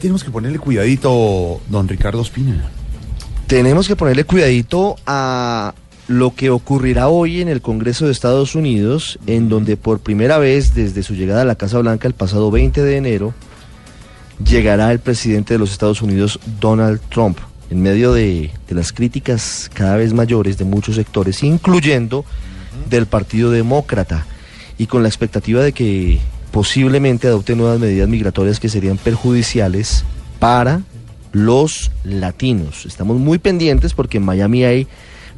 Tenemos que ponerle cuidadito, don Ricardo Espina. Tenemos que ponerle cuidadito a lo que ocurrirá hoy en el Congreso de Estados Unidos, en donde por primera vez desde su llegada a la Casa Blanca el pasado 20 de enero, llegará el presidente de los Estados Unidos, Donald Trump, en medio de, de las críticas cada vez mayores de muchos sectores, incluyendo del Partido Demócrata, y con la expectativa de que posiblemente adopte nuevas medidas migratorias que serían perjudiciales para los latinos. Estamos muy pendientes porque en Miami hay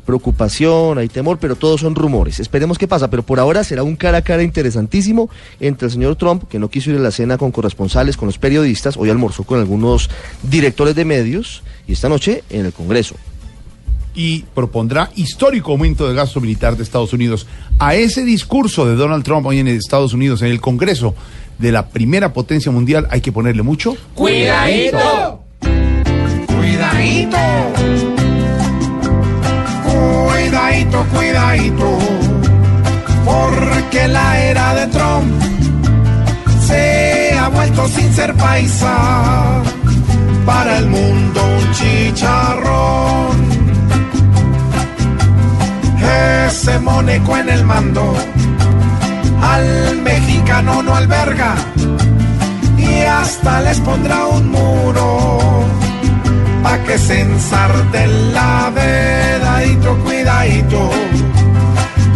preocupación, hay temor, pero todos son rumores. Esperemos qué pasa, pero por ahora será un cara a cara interesantísimo entre el señor Trump, que no quiso ir a la cena con corresponsales, con los periodistas, hoy almorzó con algunos directores de medios y esta noche en el Congreso y propondrá histórico aumento del gasto militar de Estados Unidos. A ese discurso de Donald Trump hoy en Estados Unidos, en el Congreso de la primera potencia mundial, hay que ponerle mucho. Cuidadito. Cuidadito. Cuidadito, cuidadito. Porque la era de Trump se ha vuelto sin ser paisa. Para el mundo un chicharrón ese moneco en el mando. Al mexicano no alberga y hasta les pondrá un muro pa' que se ensarte la vedadito, cuidadito,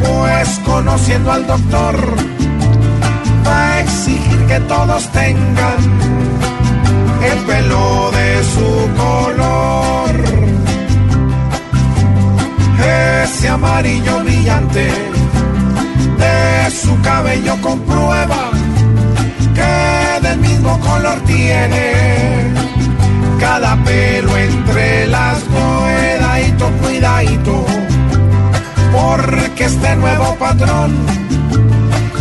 pues conociendo al doctor va a exigir que todos tengan el pelo de su color amarillo brillante de su cabello comprueba que del mismo color tiene cada pelo entre las cuidadito, cuidadito, porque este nuevo patrón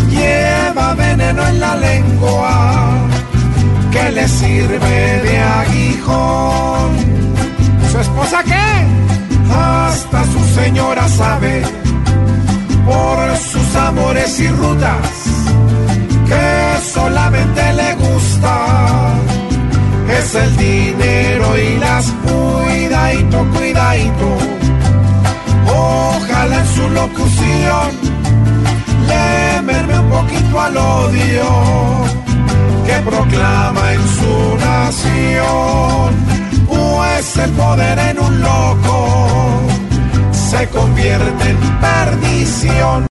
lleva veneno en la lengua que le sirve de aguijón. Por sus amores y rutas que solamente le gusta es el dinero y las cuidadito, cuidadito. Ojalá en su locución le merme un poquito al odio que proclama en su nación pues el poder en un loco convierte en perdición.